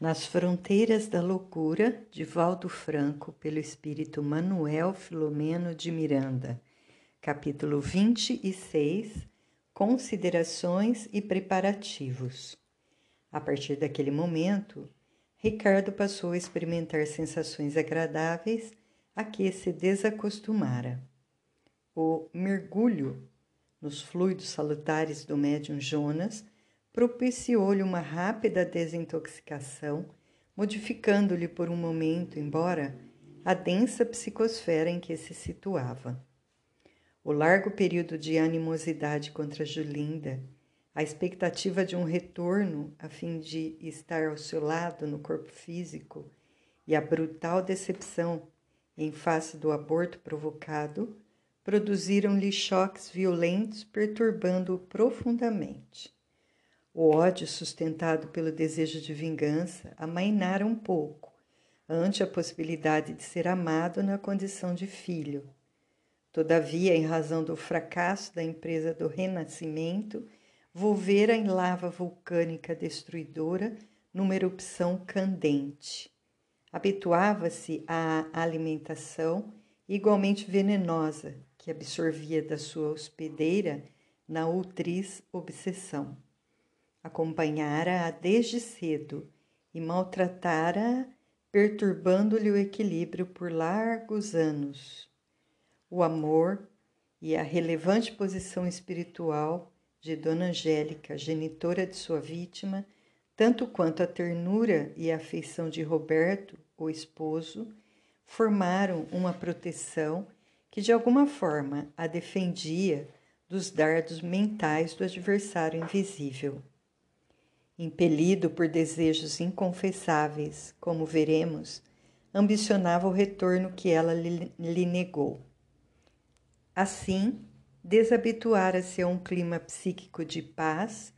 Nas Fronteiras da Loucura, de Valdo Franco, pelo espírito Manuel Filomeno de Miranda, capítulo 26 Considerações e preparativos. A partir daquele momento, Ricardo passou a experimentar sensações agradáveis a que se desacostumara. O mergulho nos fluidos salutares do médium Jonas propiciou-lhe uma rápida desintoxicação, modificando-lhe por um momento, embora a densa psicosfera em que se situava. O largo período de animosidade contra Julinda, a expectativa de um retorno a fim de estar ao seu lado no corpo físico e a brutal decepção em face do aborto provocado produziram-lhe choques violentos, perturbando-o profundamente. O ódio sustentado pelo desejo de vingança amainara um pouco ante a possibilidade de ser amado na condição de filho. Todavia, em razão do fracasso da empresa do renascimento, volvera em lava vulcânica destruidora numa erupção candente. Habituava-se à alimentação igualmente venenosa que absorvia da sua hospedeira na ultriz obsessão acompanhara-a desde cedo e maltratara-a, perturbando-lhe o equilíbrio por largos anos. O amor e a relevante posição espiritual de Dona Angélica, genitora de sua vítima, tanto quanto a ternura e a afeição de Roberto, o esposo, formaram uma proteção que de alguma forma a defendia dos dardos mentais do adversário invisível. Impelido por desejos inconfessáveis, como veremos, ambicionava o retorno que ela lhe negou. Assim, desabituara-se a um clima psíquico de paz,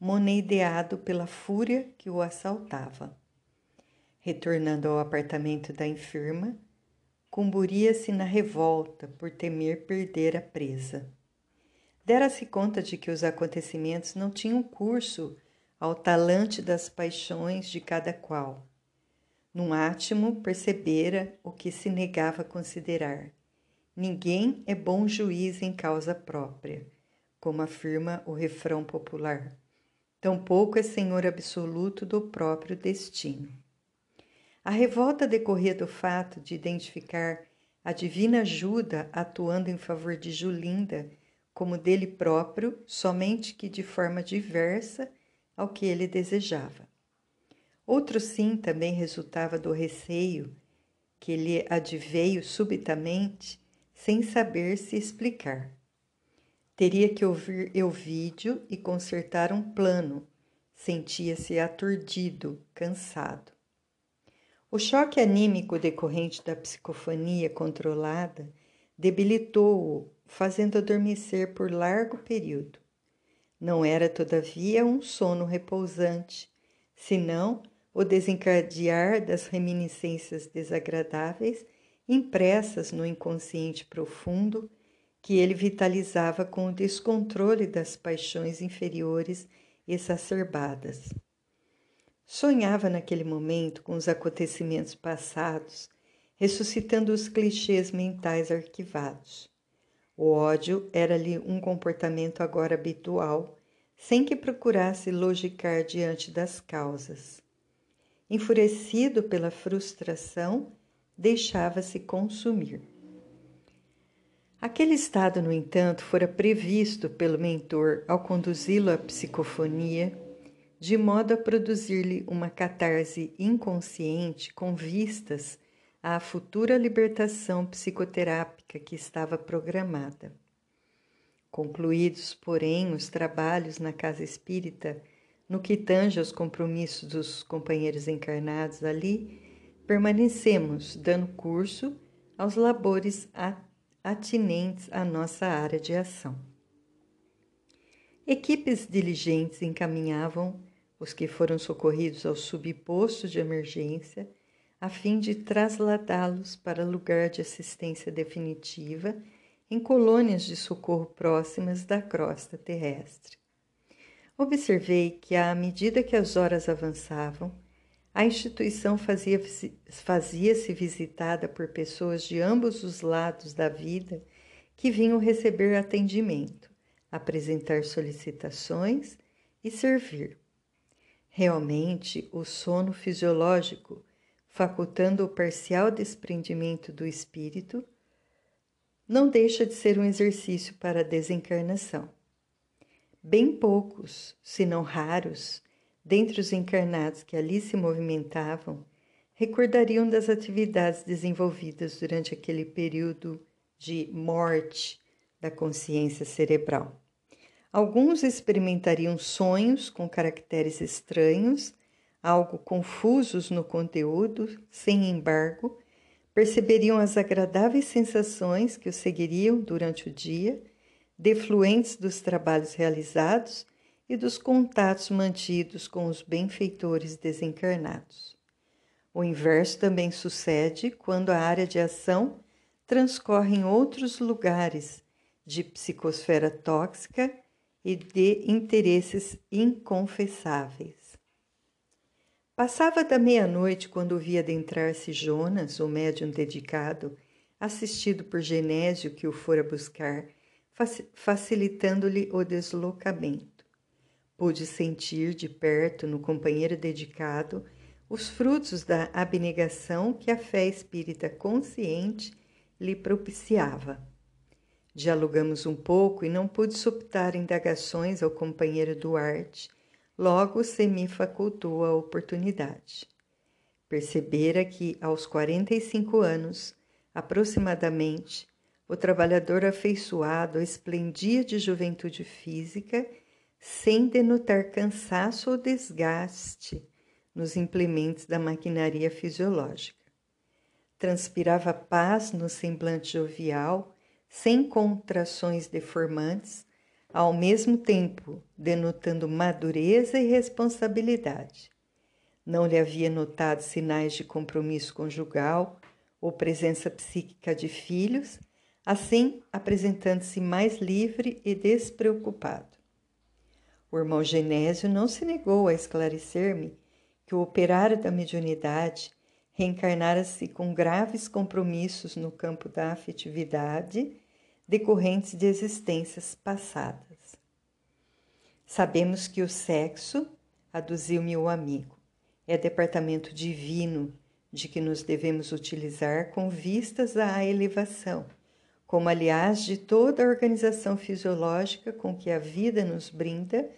moneideado pela fúria que o assaltava. Retornando ao apartamento da enferma, cumburia-se na revolta por temer perder a presa. Dera-se conta de que os acontecimentos não tinham curso ao talante das paixões de cada qual. Num átimo percebera o que se negava a considerar. Ninguém é bom juiz em causa própria, como afirma o refrão popular. Tampouco é senhor absoluto do próprio destino. A revolta decorria do fato de identificar a divina ajuda atuando em favor de Julinda como dele próprio, somente que de forma diversa ao que ele desejava. Outro sim também resultava do receio que lhe adveio subitamente, sem saber se explicar. Teria que ouvir eu vídeo e consertar um plano. Sentia-se aturdido, cansado. O choque anímico decorrente da psicofonia controlada debilitou-o, fazendo adormecer por largo período. Não era, todavia, um sono repousante, senão o desencadear das reminiscências desagradáveis impressas no inconsciente profundo que ele vitalizava com o descontrole das paixões inferiores exacerbadas. Sonhava naquele momento com os acontecimentos passados, ressuscitando os clichês mentais arquivados. O ódio era-lhe um comportamento agora habitual, sem que procurasse logicar diante das causas. Enfurecido pela frustração, deixava-se consumir. Aquele estado, no entanto, fora previsto pelo mentor ao conduzi-lo à psicofonia, de modo a produzir-lhe uma catarse inconsciente com vistas à futura libertação psicoterápica que estava programada. Concluídos, porém, os trabalhos na casa espírita, no que tange aos compromissos dos companheiros encarnados ali, permanecemos dando curso aos labores atinentes à nossa área de ação. Equipes diligentes encaminhavam os que foram socorridos ao subposto de emergência a fim de trasladá-los para lugar de assistência definitiva em colônias de socorro próximas da crosta terrestre. Observei que, à medida que as horas avançavam, a instituição fazia-se fazia visitada por pessoas de ambos os lados da vida que vinham receber atendimento, apresentar solicitações e servir. Realmente, o sono fisiológico, facultando o parcial desprendimento do espírito, não deixa de ser um exercício para a desencarnação. Bem poucos, se não raros, dentre os encarnados que ali se movimentavam, recordariam das atividades desenvolvidas durante aquele período de morte da consciência cerebral. Alguns experimentariam sonhos com caracteres estranhos, algo confusos no conteúdo, sem embargo, perceberiam as agradáveis sensações que os seguiriam durante o dia, defluentes dos trabalhos realizados e dos contatos mantidos com os benfeitores desencarnados. O inverso também sucede quando a área de ação transcorre em outros lugares de psicosfera tóxica e de interesses inconfessáveis. Passava da meia-noite quando via adentrar-se Jonas, o médium dedicado, assistido por Genésio que o fora buscar, facilitando-lhe o deslocamento. Pude sentir de perto no companheiro dedicado os frutos da abnegação que a fé espírita consciente lhe propiciava. Dialogamos um pouco e não pude suptar indagações ao companheiro Duarte Logo se me facultou a oportunidade. Percebera que, aos 45 anos, aproximadamente, o trabalhador afeiçoado esplendia de juventude física, sem denotar cansaço ou desgaste nos implementos da maquinaria fisiológica. Transpirava paz no semblante jovial, sem contrações deformantes, ao mesmo tempo denotando madureza e responsabilidade. Não lhe havia notado sinais de compromisso conjugal ou presença psíquica de filhos, assim apresentando-se mais livre e despreocupado. O irmão Genésio não se negou a esclarecer-me que o operário da mediunidade reencarnara-se com graves compromissos no campo da afetividade decorrentes de existências passadas. Sabemos que o sexo, aduziu-me o amigo, é departamento divino de que nos devemos utilizar com vistas à elevação, como aliás de toda a organização fisiológica com que a vida nos brinda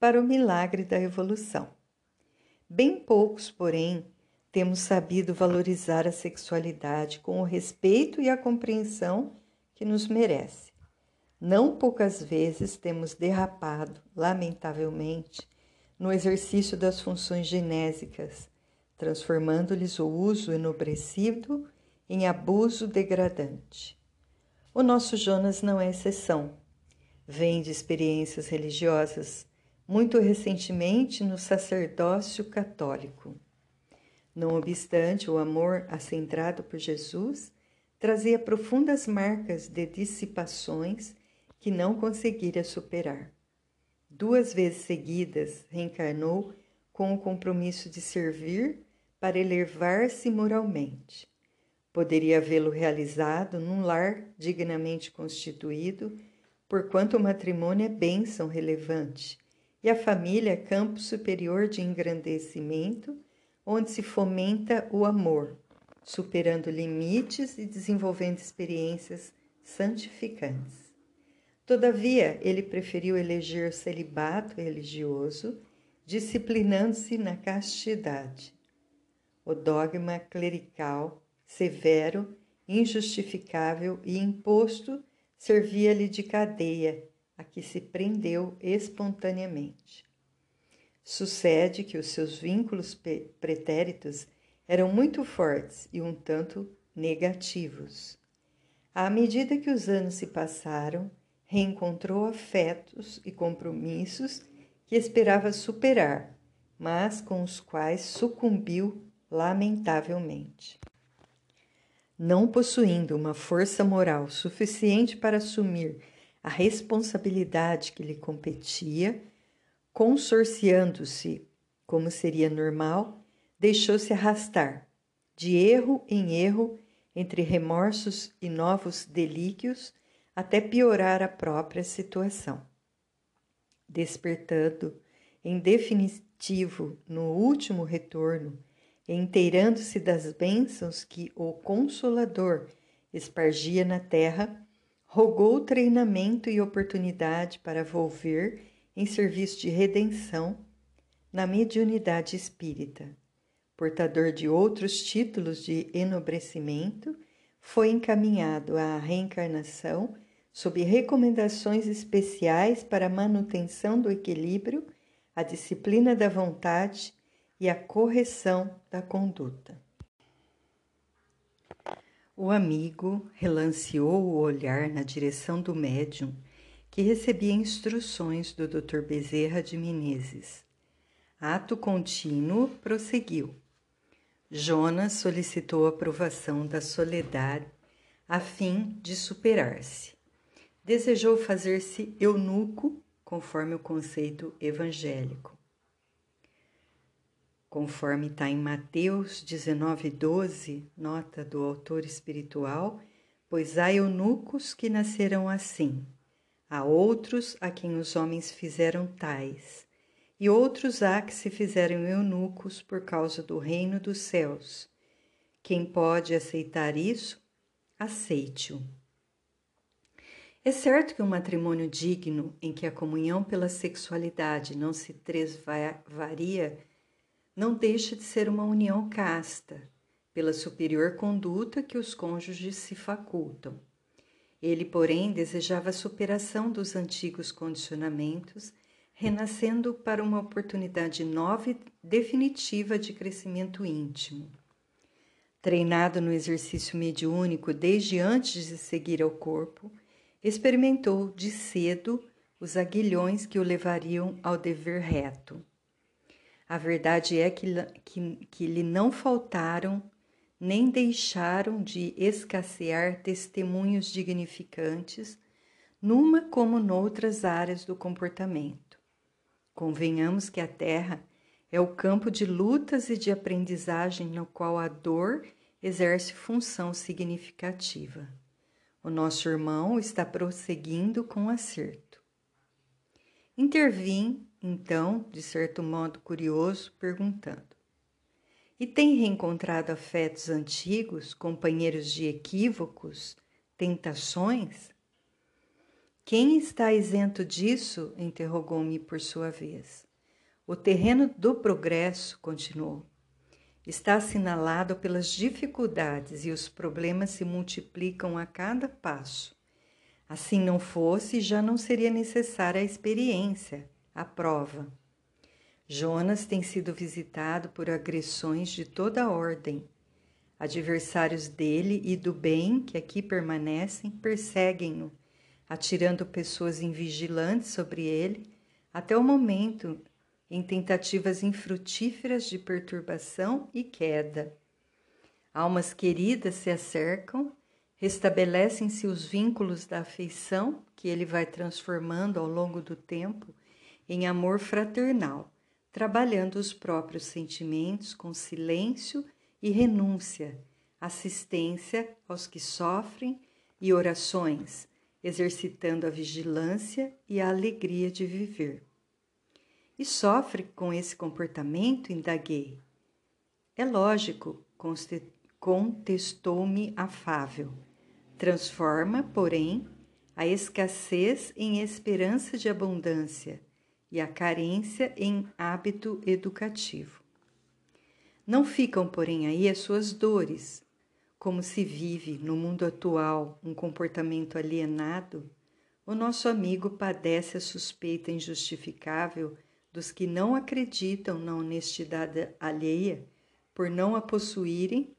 para o milagre da evolução. Bem poucos, porém, temos sabido valorizar a sexualidade com o respeito e a compreensão que nos merece. Não poucas vezes temos derrapado, lamentavelmente, no exercício das funções genésicas, transformando-lhes o uso enobrecido em abuso degradante. O nosso Jonas não é exceção. Vem de experiências religiosas, muito recentemente no sacerdócio católico. Não obstante o amor acendrado por Jesus, trazia profundas marcas de dissipações que não conseguira superar. Duas vezes seguidas reencarnou com o compromisso de servir para elevar-se moralmente. Poderia vê-lo realizado num lar dignamente constituído, porquanto o matrimônio é bênção relevante e a família é campo superior de engrandecimento, onde se fomenta o amor, superando limites e desenvolvendo experiências santificantes. Todavia, ele preferiu eleger celibato religioso, disciplinando-se na castidade. O dogma clerical, severo, injustificável e imposto, servia-lhe de cadeia a que se prendeu espontaneamente. Sucede que os seus vínculos pretéritos eram muito fortes e um tanto negativos. À medida que os anos se passaram, reencontrou afetos e compromissos que esperava superar, mas com os quais sucumbiu lamentavelmente. Não possuindo uma força moral suficiente para assumir a responsabilidade que lhe competia, consorciando-se, como seria normal, deixou-se arrastar, de erro em erro, entre remorsos e novos delíquios, até piorar a própria situação. Despertando, em definitivo, no último retorno, inteirando-se das bênçãos que o Consolador espargia na terra, rogou treinamento e oportunidade para volver em serviço de redenção na mediunidade espírita. Portador de outros títulos de enobrecimento, foi encaminhado à reencarnação sob recomendações especiais para a manutenção do equilíbrio, a disciplina da vontade e a correção da conduta. O amigo relanceou o olhar na direção do médium, que recebia instruções do Dr. Bezerra de Menezes. Ato contínuo prosseguiu. Jonas solicitou a aprovação da soledade a fim de superar-se. Desejou fazer-se eunuco, conforme o conceito evangélico conforme está em Mateus 19, 12, nota do autor espiritual, pois há eunucos que nasceram assim, há outros a quem os homens fizeram tais, e outros há que se fizeram eunucos por causa do reino dos céus. Quem pode aceitar isso, aceite-o. É certo que um matrimônio digno, em que a comunhão pela sexualidade não se tresvaria não deixa de ser uma união casta, pela superior conduta que os cônjuges se facultam. Ele, porém, desejava a superação dos antigos condicionamentos, renascendo para uma oportunidade nova e definitiva de crescimento íntimo. Treinado no exercício mediúnico desde antes de seguir ao corpo, experimentou de cedo os aguilhões que o levariam ao dever reto. A verdade é que, que, que lhe não faltaram nem deixaram de escassear testemunhos dignificantes, numa como noutras áreas do comportamento. Convenhamos que a Terra é o campo de lutas e de aprendizagem no qual a dor exerce função significativa. O nosso irmão está prosseguindo com acerto. Intervim então, de certo modo curioso, perguntando: E tem reencontrado afetos antigos, companheiros de equívocos, tentações? Quem está isento disso? interrogou-me por sua vez. O terreno do progresso, continuou, está assinalado pelas dificuldades e os problemas se multiplicam a cada passo. Assim não fosse, já não seria necessária a experiência a prova. Jonas tem sido visitado por agressões de toda ordem. Adversários dele e do bem que aqui permanecem perseguem-no, atirando pessoas invigilantes sobre ele, até o momento em tentativas infrutíferas de perturbação e queda. Almas queridas se acercam, restabelecem-se os vínculos da afeição que ele vai transformando ao longo do tempo em amor fraternal, trabalhando os próprios sentimentos com silêncio e renúncia, assistência aos que sofrem e orações, exercitando a vigilância e a alegria de viver. E sofre com esse comportamento? Indaguei. É lógico, contestou-me afável. Transforma, porém, a escassez em esperança de abundância e a carência em hábito educativo. Não ficam, porém, aí as suas dores. Como se vive no mundo atual um comportamento alienado, o nosso amigo padece a suspeita injustificável dos que não acreditam na honestidade alheia por não a possuírem,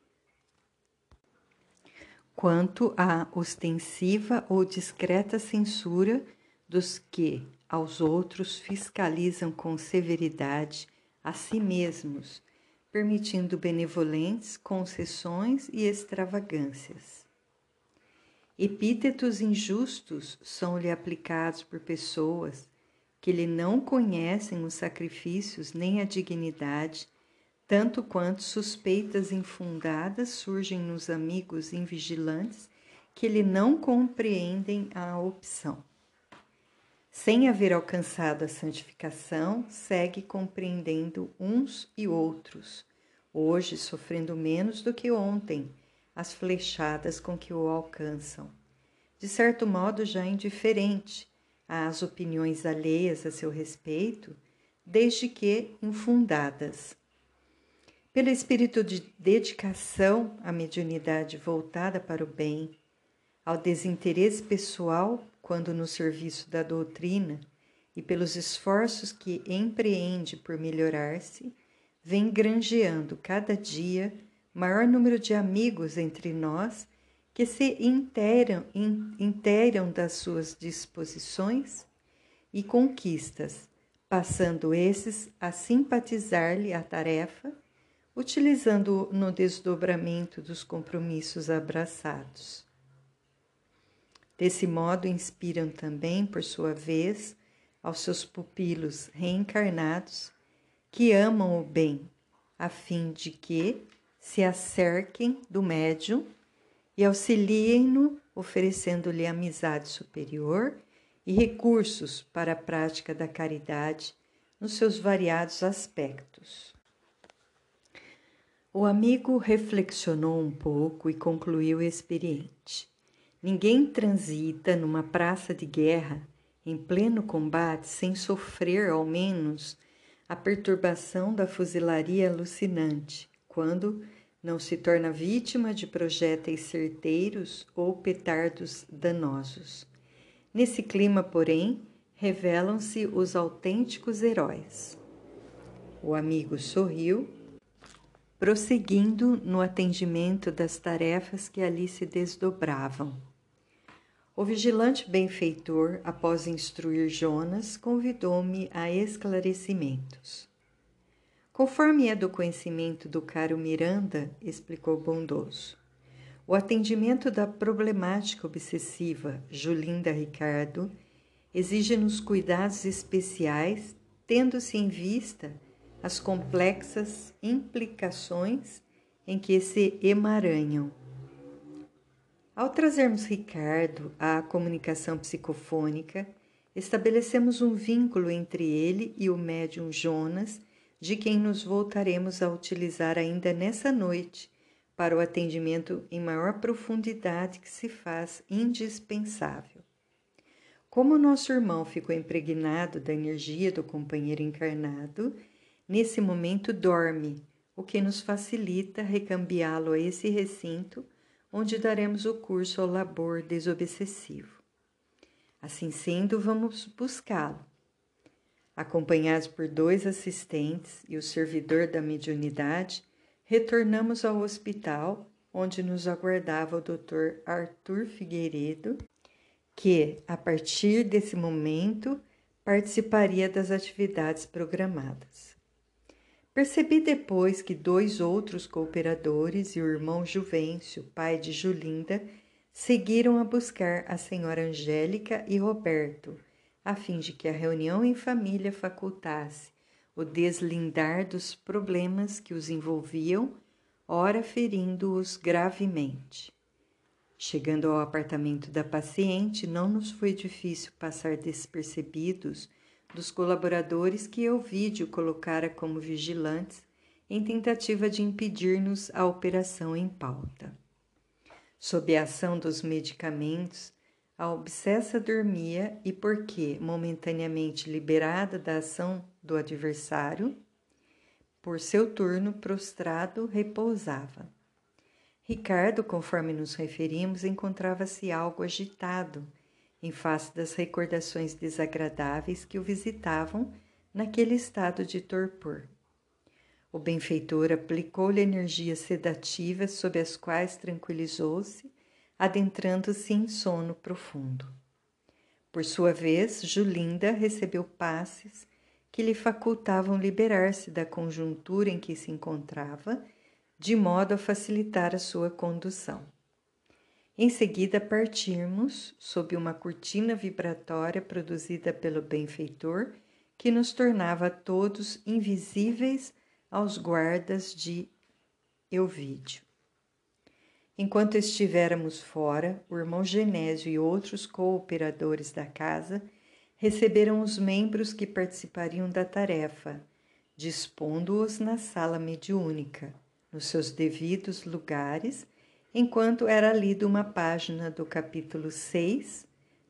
quanto à ostensiva ou discreta censura dos que, aos outros fiscalizam com severidade a si mesmos, permitindo benevolentes concessões e extravagâncias. Epítetos injustos são-lhe aplicados por pessoas que lhe não conhecem os sacrifícios nem a dignidade, tanto quanto suspeitas infundadas surgem nos amigos invigilantes que lhe não compreendem a opção. Sem haver alcançado a santificação, segue compreendendo uns e outros, hoje sofrendo menos do que ontem as flechadas com que o alcançam. De certo modo, já indiferente às opiniões alheias a seu respeito, desde que infundadas. Pelo espírito de dedicação à mediunidade voltada para o bem, ao desinteresse pessoal quando no serviço da doutrina e pelos esforços que empreende por melhorar-se, vem granjeando cada dia maior número de amigos entre nós que se inteiram, inteiram das suas disposições e conquistas, passando esses a simpatizar-lhe a tarefa, utilizando no desdobramento dos compromissos abraçados. Desse modo, inspiram também, por sua vez, aos seus pupilos reencarnados que amam o bem, a fim de que se acerquem do médium e auxiliem-no, oferecendo-lhe amizade superior e recursos para a prática da caridade nos seus variados aspectos. O amigo reflexionou um pouco e concluiu experiente. Ninguém transita numa praça de guerra em pleno combate sem sofrer, ao menos, a perturbação da fuzilaria alucinante, quando não se torna vítima de projéteis certeiros ou petardos danosos. Nesse clima, porém, revelam-se os autênticos heróis. O amigo sorriu, prosseguindo no atendimento das tarefas que ali se desdobravam. O vigilante benfeitor, após instruir Jonas, convidou-me a esclarecimentos. Conforme é do conhecimento do caro Miranda, explicou bondoso, o atendimento da problemática obsessiva Julinda Ricardo exige-nos cuidados especiais, tendo-se em vista as complexas implicações em que se emaranham ao trazermos Ricardo à comunicação psicofônica, estabelecemos um vínculo entre ele e o médium Jonas, de quem nos voltaremos a utilizar ainda nessa noite para o atendimento em maior profundidade que se faz indispensável. Como nosso irmão ficou impregnado da energia do companheiro encarnado, nesse momento dorme, o que nos facilita recambiá-lo a esse recinto onde daremos o curso ao labor desobsessivo. Assim sendo, vamos buscá-lo. Acompanhados por dois assistentes e o servidor da mediunidade, retornamos ao hospital onde nos aguardava o Dr. Arthur Figueiredo, que, a partir desse momento, participaria das atividades programadas. Percebi depois que dois outros cooperadores e o irmão Juvencio, pai de Julinda, seguiram a buscar a senhora Angélica e Roberto, a fim de que a reunião em família facultasse o deslindar dos problemas que os envolviam, ora ferindo-os gravemente. Chegando ao apartamento da paciente, não nos foi difícil passar despercebidos dos colaboradores que Elvídio colocara como vigilantes em tentativa de impedir-nos a operação em pauta. Sob a ação dos medicamentos, a obsessa dormia e, porque momentaneamente liberada da ação do adversário, por seu turno prostrado repousava. Ricardo, conforme nos referimos, encontrava-se algo agitado em face das recordações desagradáveis que o visitavam naquele estado de torpor. O benfeitor aplicou-lhe energias sedativas sob as quais tranquilizou-se, adentrando-se em sono profundo. Por sua vez, Julinda recebeu passes que lhe facultavam liberar-se da conjuntura em que se encontrava, de modo a facilitar a sua condução. Em seguida, partirmos sob uma cortina vibratória produzida pelo benfeitor, que nos tornava todos invisíveis aos guardas de Euvídio. Enquanto estivéramos fora, o irmão Genésio e outros cooperadores da casa receberam os membros que participariam da tarefa, dispondo-os na sala mediúnica, nos seus devidos lugares, enquanto era lida uma página do capítulo 6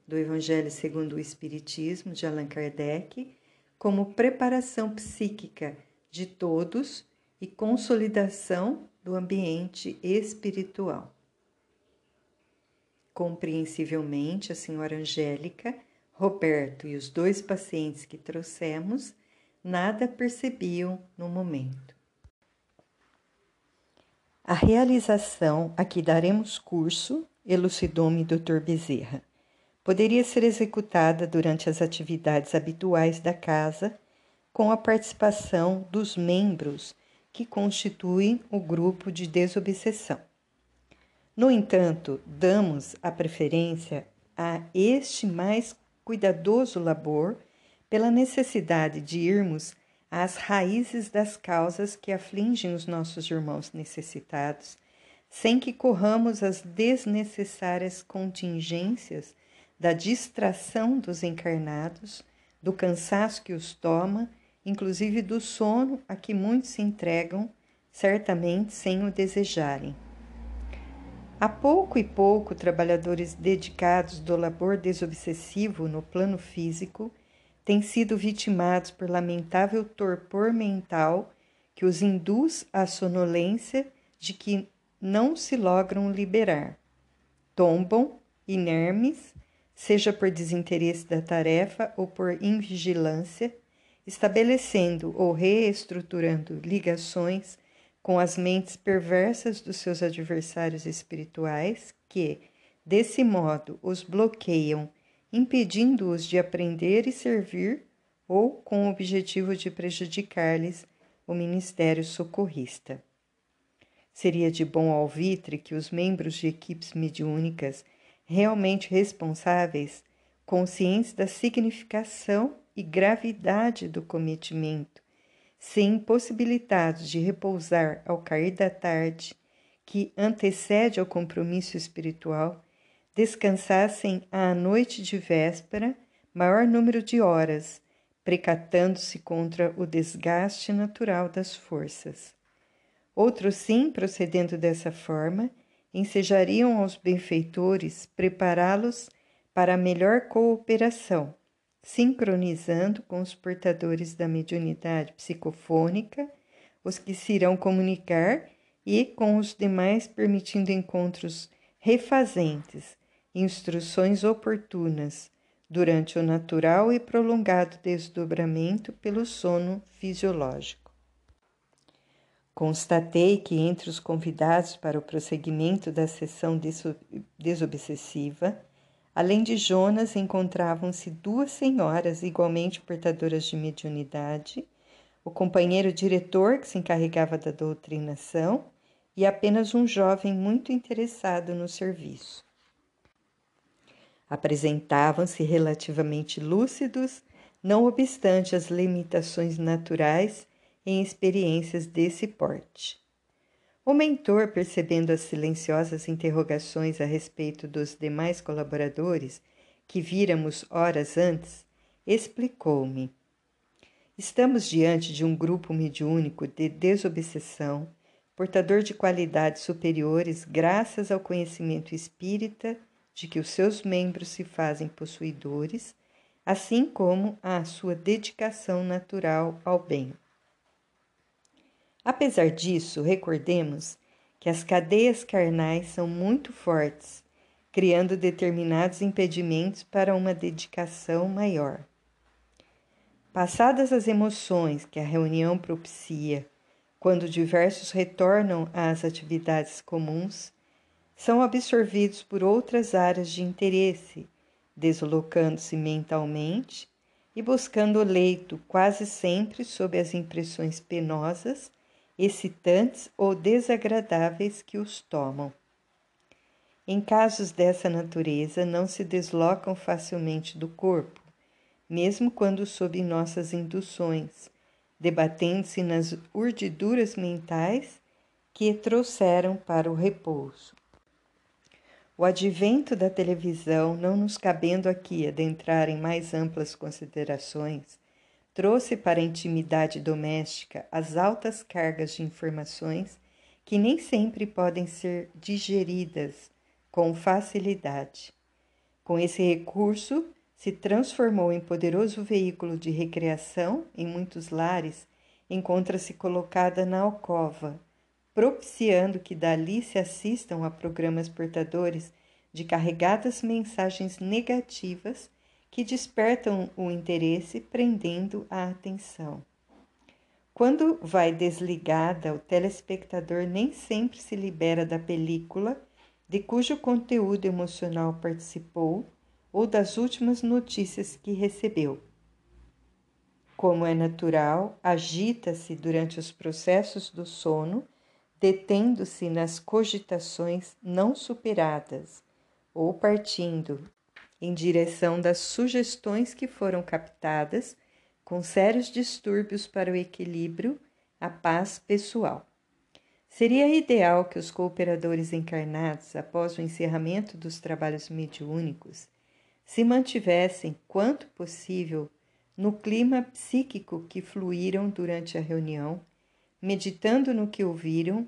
do Evangelho segundo o Espiritismo de Allan Kardec, como preparação psíquica de todos e consolidação do ambiente espiritual. Compreensivelmente, a senhora Angélica Roberto e os dois pacientes que trouxemos nada percebiam no momento. A realização a que daremos curso, elucidou-me Dr. Bezerra, poderia ser executada durante as atividades habituais da casa, com a participação dos membros que constituem o grupo de desobsessão. No entanto, damos a preferência a este mais cuidadoso labor pela necessidade de irmos às raízes das causas que afligem os nossos irmãos necessitados, sem que corramos as desnecessárias contingências da distração dos encarnados, do cansaço que os toma, inclusive do sono a que muitos se entregam, certamente sem o desejarem. A pouco e pouco, trabalhadores dedicados do labor desobsessivo no plano físico têm sido vitimados por lamentável torpor mental que os induz à sonolência de que não se logram liberar. Tombam, inermes, seja por desinteresse da tarefa ou por invigilância, estabelecendo ou reestruturando ligações com as mentes perversas dos seus adversários espirituais, que, desse modo, os bloqueiam, impedindo-os de aprender e servir, ou com o objetivo de prejudicar-lhes o ministério socorrista. Seria de bom alvitre que os membros de equipes mediúnicas realmente responsáveis, conscientes da significação e gravidade do cometimento, se impossibilitados de repousar ao cair da tarde, que antecede ao compromisso espiritual, descansassem à noite de véspera maior número de horas, precatando-se contra o desgaste natural das forças. Outros, sim, procedendo dessa forma, ensejariam aos benfeitores prepará-los para melhor cooperação, sincronizando com os portadores da mediunidade psicofônica, os que se irão comunicar e com os demais permitindo encontros refazentes, instruções oportunas durante o natural e prolongado desdobramento pelo sono fisiológico. Constatei que entre os convidados para o prosseguimento da sessão desobsessiva Além de Jonas, encontravam-se duas senhoras igualmente portadoras de mediunidade, o companheiro diretor que se encarregava da doutrinação e apenas um jovem muito interessado no serviço. Apresentavam-se relativamente lúcidos, não obstante as limitações naturais em experiências desse porte. O mentor, percebendo as silenciosas interrogações a respeito dos demais colaboradores que víramos horas antes, explicou-me. Estamos diante de um grupo mediúnico de desobsessão, portador de qualidades superiores graças ao conhecimento espírita de que os seus membros se fazem possuidores, assim como à sua dedicação natural ao bem. Apesar disso, recordemos que as cadeias carnais são muito fortes, criando determinados impedimentos para uma dedicação maior. Passadas as emoções que a reunião propicia, quando diversos retornam às atividades comuns, são absorvidos por outras áreas de interesse, deslocando-se mentalmente e buscando o leito quase sempre sob as impressões penosas excitantes ou desagradáveis que os tomam. Em casos dessa natureza, não se deslocam facilmente do corpo, mesmo quando sob nossas induções, debatendo-se nas urdiduras mentais que trouxeram para o repouso. O advento da televisão, não nos cabendo aqui adentrar em mais amplas considerações, trouxe para a intimidade doméstica as altas cargas de informações que nem sempre podem ser digeridas com facilidade. Com esse recurso, se transformou em poderoso veículo de recreação em muitos lares, encontra-se colocada na alcova, propiciando que dali se assistam a programas portadores de carregadas mensagens negativas que despertam o interesse, prendendo a atenção. Quando vai desligada, o telespectador nem sempre se libera da película de cujo conteúdo emocional participou ou das últimas notícias que recebeu. Como é natural, agita-se durante os processos do sono, detendo-se nas cogitações não superadas ou partindo em direção das sugestões que foram captadas, com sérios distúrbios para o equilíbrio, a paz pessoal. Seria ideal que os cooperadores encarnados, após o encerramento dos trabalhos mediúnicos, se mantivessem, quanto possível, no clima psíquico que fluíram durante a reunião, meditando no que ouviram,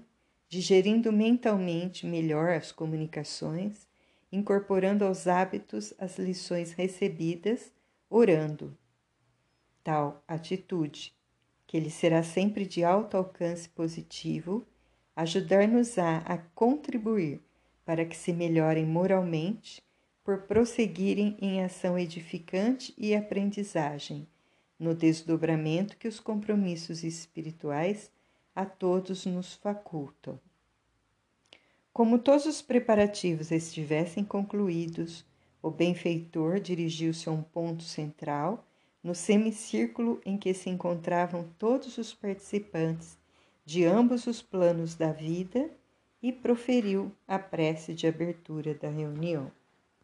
digerindo mentalmente melhor as comunicações incorporando aos hábitos as lições recebidas, orando. Tal atitude, que lhe será sempre de alto alcance positivo, ajudar-nos-á a contribuir para que se melhorem moralmente por prosseguirem em ação edificante e aprendizagem, no desdobramento que os compromissos espirituais a todos nos facultam. Como todos os preparativos estivessem concluídos, o benfeitor dirigiu-se a um ponto central, no semicírculo em que se encontravam todos os participantes de ambos os planos da vida, e proferiu a prece de abertura da reunião.